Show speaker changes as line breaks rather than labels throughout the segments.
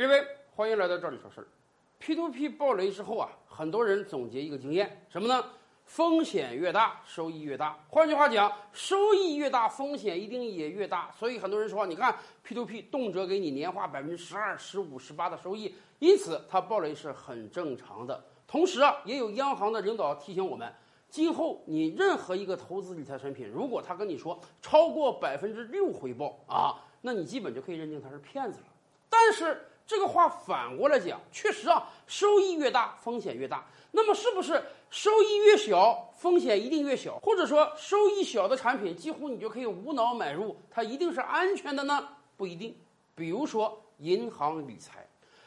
各位，欢迎来到这里说事儿。P2P 暴雷之后啊，很多人总结一个经验，什么呢？风险越大，收益越大。换句话讲，收益越大，风险一定也越大。所以很多人说，你看 P to P 动辄给你年化百分之十二、十五、十八的收益，因此它暴雷是很正常的。同时啊，也有央行的领导提醒我们，今后你任何一个投资理财产品，如果他跟你说超过百分之六回报啊，那你基本就可以认定他是骗子了。但是这个话反过来讲，确实啊，收益越大，风险越大。那么是不是收益越小，风险一定越小？或者说收益小的产品，几乎你就可以无脑买入，它一定是安全的呢？不一定。比如说银行理财，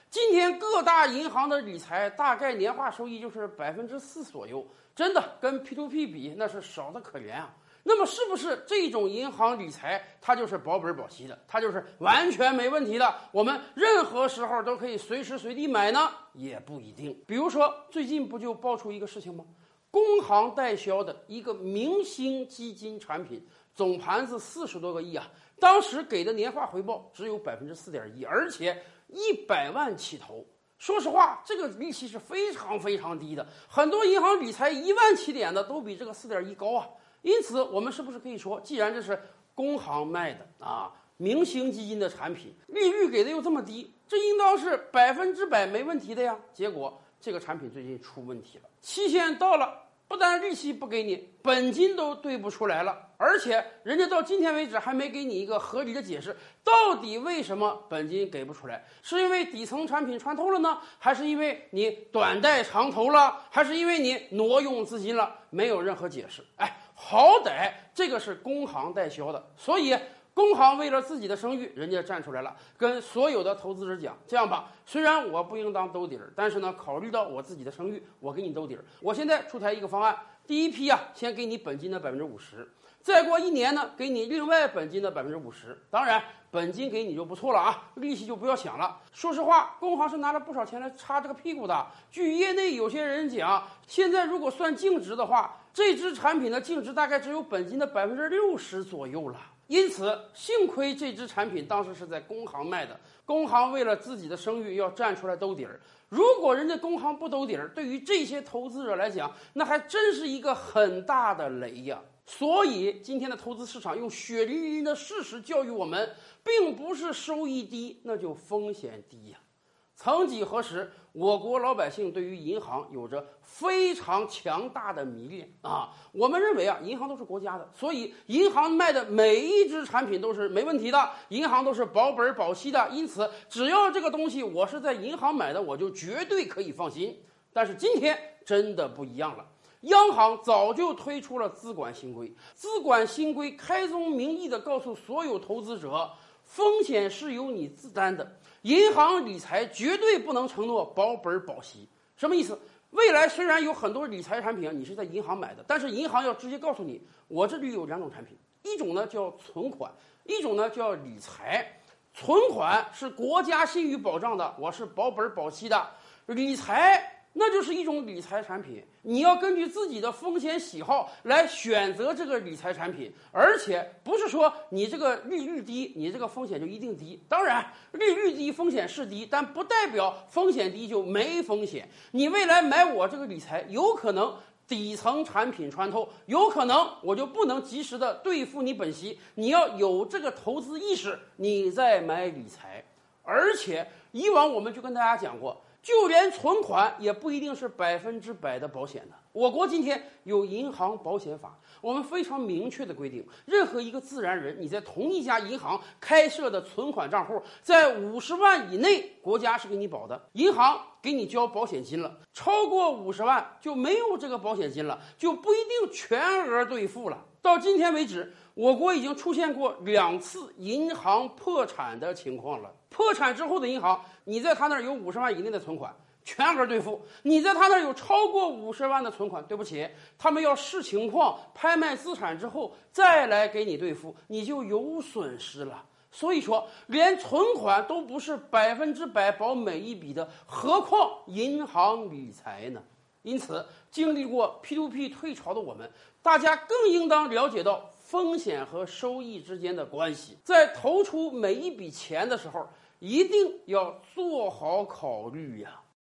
今天各大银行的理财大概年化收益就是百分之四左右，真的跟 P to P 比那是少的可怜啊。那么是不是这种银行理财它就是保本保息的，它就是完全没问题的？我们任何时候都可以随时随地买呢？也不一定。比如说最近不就爆出一个事情吗？工行代销的一个明星基金产品，总盘子四十多个亿啊，当时给的年化回报只有百分之四点一，而且一百万起投。说实话，这个利息是非常非常低的，很多银行理财一万起点的都比这个四点一高啊。因此，我们是不是可以说，既然这是工行卖的啊，明星基金的产品，利率给的又这么低，这应当是百分之百没问题的呀？结果这个产品最近出问题了，期限到了，不但利息不给你，本金都兑不出来了，而且人家到今天为止还没给你一个合理的解释，到底为什么本金给不出来？是因为底层产品穿透了呢，还是因为你短贷长投了，还是因为你挪用资金了？没有任何解释。哎。好歹这个是工行代销的，所以工行为了自己的声誉，人家站出来了，跟所有的投资者讲：这样吧，虽然我不应当兜底儿，但是呢，考虑到我自己的声誉，我给你兜底儿。我现在出台一个方案，第一批啊，先给你本金的百分之五十，再过一年呢，给你另外本金的百分之五十。当然，本金给你就不错了啊，利息就不要想了。说实话，工行是拿了不少钱来擦这个屁股的。据业内有些人讲，现在如果算净值的话，这支产品的净值大概只有本金的百分之六十左右了，因此幸亏这支产品当时是在工行卖的，工行为了自己的声誉要站出来兜底儿。如果人家工行不兜底儿，对于这些投资者来讲，那还真是一个很大的雷呀。所以今天的投资市场用血淋淋的事实教育我们，并不是收益低那就风险低呀。曾几何时，我国老百姓对于银行有着非常强大的迷恋啊！我们认为啊，银行都是国家的，所以银行卖的每一只产品都是没问题的，银行都是保本保息的。因此，只要这个东西我是在银行买的，我就绝对可以放心。但是今天真的不一样了，央行早就推出了资管新规，资管新规开宗明义的告诉所有投资者，风险是由你自担的。银行理财绝对不能承诺保本保息，什么意思？未来虽然有很多理财产品你是在银行买的，但是银行要直接告诉你，我这里有两种产品，一种呢叫存款，一种呢叫理财。存款是国家信誉保障的，我是保本保息的，理财。那就是一种理财产品，你要根据自己的风险喜好来选择这个理财产品，而且不是说你这个利率低，你这个风险就一定低。当然，利率低风险是低，但不代表风险低就没风险。你未来买我这个理财，有可能底层产品穿透，有可能我就不能及时的兑付你本息。你要有这个投资意识，你再买理财。而且以往我们就跟大家讲过。就连存款也不一定是百分之百的保险的。我国今天有银行保险法，我们非常明确的规定，任何一个自然人你在同一家银行开设的存款账户，在五十万以内，国家是给你保的，银行给你交保险金了；超过五十万就没有这个保险金了，就不一定全额兑付了。到今天为止，我国已经出现过两次银行破产的情况了。破产之后的银行，你在他那儿有五十万以内的存款，全额兑付；你在他那儿有超过五十万的存款，对不起，他们要视情况拍卖资产之后再来给你兑付，你就有损失了。所以说，连存款都不是百分之百保每一笔的，何况银行理财呢？因此，经历过 P2P 退潮的我们，大家更应当了解到风险和收益之间的关系。在投出每一笔钱的时候，一定要做好考虑呀。